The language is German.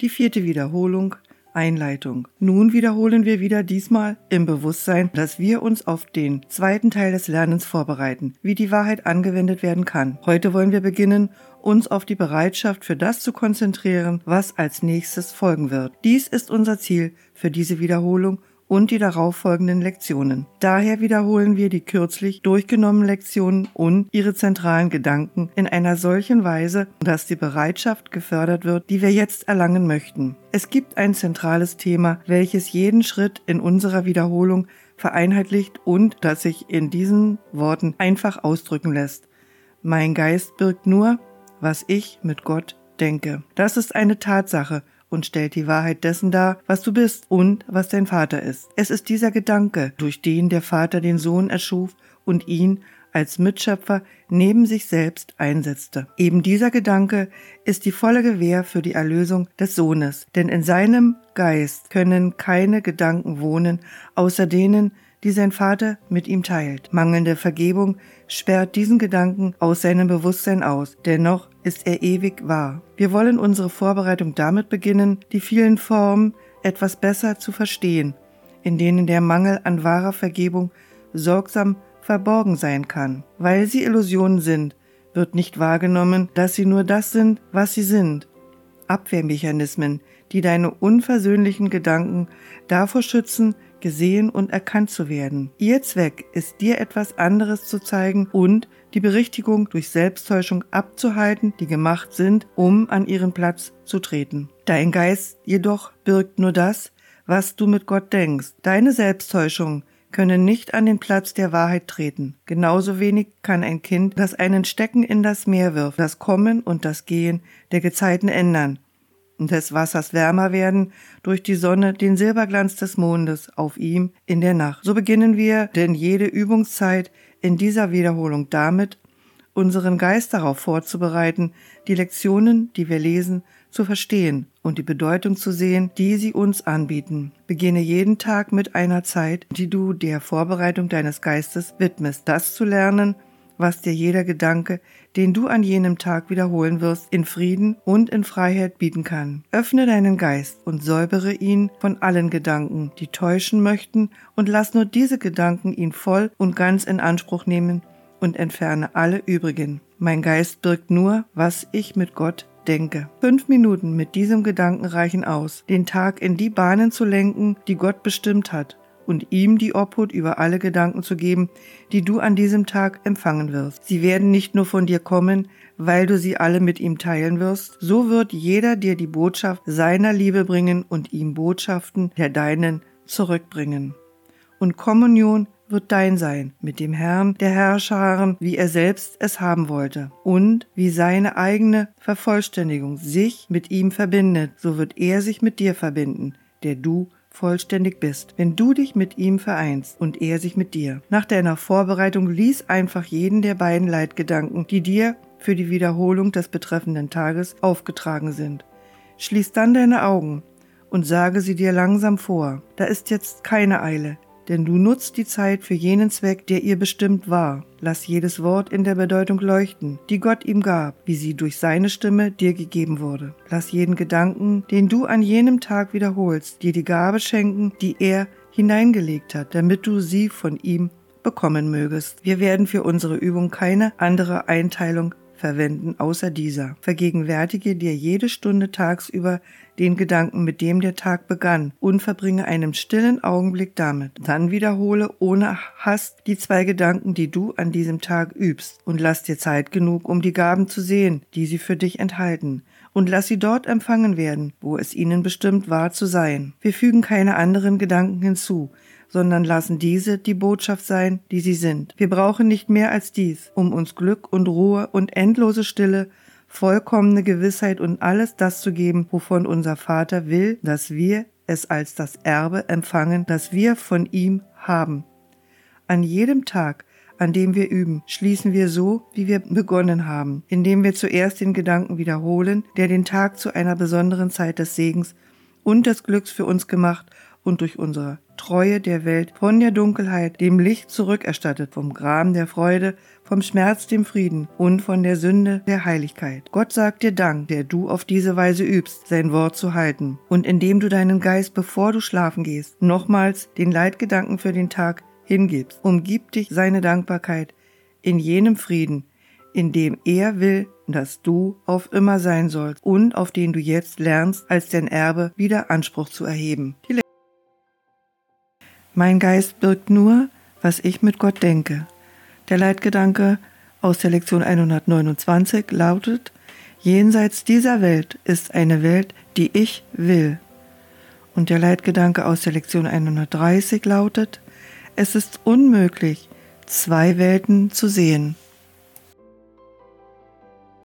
Die vierte Wiederholung Einleitung. Nun wiederholen wir wieder diesmal im Bewusstsein, dass wir uns auf den zweiten Teil des Lernens vorbereiten, wie die Wahrheit angewendet werden kann. Heute wollen wir beginnen, uns auf die Bereitschaft für das zu konzentrieren, was als nächstes folgen wird. Dies ist unser Ziel für diese Wiederholung und die darauffolgenden Lektionen. Daher wiederholen wir die kürzlich durchgenommenen Lektionen und ihre zentralen Gedanken in einer solchen Weise, dass die Bereitschaft gefördert wird, die wir jetzt erlangen möchten. Es gibt ein zentrales Thema, welches jeden Schritt in unserer Wiederholung vereinheitlicht und das sich in diesen Worten einfach ausdrücken lässt. Mein Geist birgt nur, was ich mit Gott denke. Das ist eine Tatsache und stellt die Wahrheit dessen dar, was du bist und was dein Vater ist. Es ist dieser Gedanke, durch den der Vater den Sohn erschuf und ihn als Mitschöpfer neben sich selbst einsetzte. Eben dieser Gedanke ist die volle Gewähr für die Erlösung des Sohnes, denn in seinem Geist können keine Gedanken wohnen, außer denen, die sein Vater mit ihm teilt. Mangelnde Vergebung sperrt diesen Gedanken aus seinem Bewusstsein aus, dennoch ist er ewig wahr. Wir wollen unsere Vorbereitung damit beginnen, die vielen Formen etwas besser zu verstehen, in denen der Mangel an wahrer Vergebung sorgsam verborgen sein kann. Weil sie Illusionen sind, wird nicht wahrgenommen, dass sie nur das sind, was sie sind. Abwehrmechanismen, die deine unversöhnlichen Gedanken davor schützen, gesehen und erkannt zu werden. Ihr Zweck ist dir etwas anderes zu zeigen und die Berichtigung durch Selbsttäuschung abzuhalten, die gemacht sind, um an ihren Platz zu treten. Dein Geist jedoch birgt nur das, was du mit Gott denkst. Deine Selbsttäuschung können nicht an den Platz der Wahrheit treten. Genauso wenig kann ein Kind, das einen Stecken in das Meer wirft, das Kommen und das Gehen der Gezeiten ändern des Wassers wärmer werden durch die Sonne den Silberglanz des Mondes auf ihm in der Nacht. So beginnen wir denn jede Übungszeit in dieser Wiederholung damit, unseren Geist darauf vorzubereiten, die Lektionen, die wir lesen, zu verstehen und die Bedeutung zu sehen, die sie uns anbieten. Beginne jeden Tag mit einer Zeit, die du der Vorbereitung deines Geistes widmest, das zu lernen, was dir jeder Gedanke, den du an jenem Tag wiederholen wirst, in Frieden und in Freiheit bieten kann. Öffne deinen Geist und säubere ihn von allen Gedanken, die täuschen möchten, und lass nur diese Gedanken ihn voll und ganz in Anspruch nehmen und entferne alle übrigen. Mein Geist birgt nur, was ich mit Gott denke. Fünf Minuten mit diesem Gedanken reichen aus, den Tag in die Bahnen zu lenken, die Gott bestimmt hat und ihm die Obhut über alle Gedanken zu geben, die du an diesem Tag empfangen wirst. Sie werden nicht nur von dir kommen, weil du sie alle mit ihm teilen wirst, so wird jeder dir die Botschaft seiner Liebe bringen und ihm Botschaften der deinen zurückbringen. Und Kommunion wird dein sein mit dem Herrn der Herrscharen, wie er selbst es haben wollte. Und wie seine eigene Vervollständigung sich mit ihm verbindet, so wird er sich mit dir verbinden, der du vollständig bist, wenn du dich mit ihm vereinst und er sich mit dir. Nach deiner Vorbereitung lies einfach jeden der beiden Leitgedanken, die dir für die Wiederholung des betreffenden Tages aufgetragen sind. Schließ dann deine Augen und sage sie dir langsam vor. Da ist jetzt keine Eile denn du nutzt die Zeit für jenen Zweck, der ihr bestimmt war. Lass jedes Wort in der Bedeutung leuchten, die Gott ihm gab, wie sie durch seine Stimme dir gegeben wurde. Lass jeden Gedanken, den du an jenem Tag wiederholst, dir die Gabe schenken, die er hineingelegt hat, damit du sie von ihm bekommen mögest. Wir werden für unsere Übung keine andere Einteilung verwenden außer dieser. Vergegenwärtige dir jede Stunde tagsüber den Gedanken, mit dem der Tag begann, und verbringe einen stillen Augenblick damit. Dann wiederhole ohne Hast die zwei Gedanken, die du an diesem Tag übst, und lass dir Zeit genug, um die Gaben zu sehen, die sie für dich enthalten und lass sie dort empfangen werden, wo es ihnen bestimmt war zu sein. Wir fügen keine anderen Gedanken hinzu, sondern lassen diese die Botschaft sein, die sie sind. Wir brauchen nicht mehr als dies, um uns Glück und Ruhe und endlose Stille, vollkommene Gewissheit und alles das zu geben, wovon unser Vater will, dass wir es als das Erbe empfangen, das wir von ihm haben. An jedem Tag, an dem wir üben, schließen wir so, wie wir begonnen haben, indem wir zuerst den Gedanken wiederholen, der den Tag zu einer besonderen Zeit des Segens und des Glücks für uns gemacht und durch unsere Treue der Welt von der Dunkelheit dem Licht zurückerstattet, vom Graben der Freude, vom Schmerz dem Frieden und von der Sünde der Heiligkeit. Gott sagt dir Dank, der du auf diese Weise übst, sein Wort zu halten. Und indem du deinen Geist, bevor du schlafen gehst, nochmals den Leitgedanken für den Tag hingibst, umgib dich seine Dankbarkeit in jenem Frieden, in dem er will, dass du auf immer sein sollst und auf den du jetzt lernst, als dein Erbe wieder Anspruch zu erheben. Mein Geist birgt nur, was ich mit Gott denke. Der Leitgedanke aus der Lektion 129 lautet, Jenseits dieser Welt ist eine Welt, die ich will. Und der Leitgedanke aus der Lektion 130 lautet, es ist unmöglich, zwei Welten zu sehen.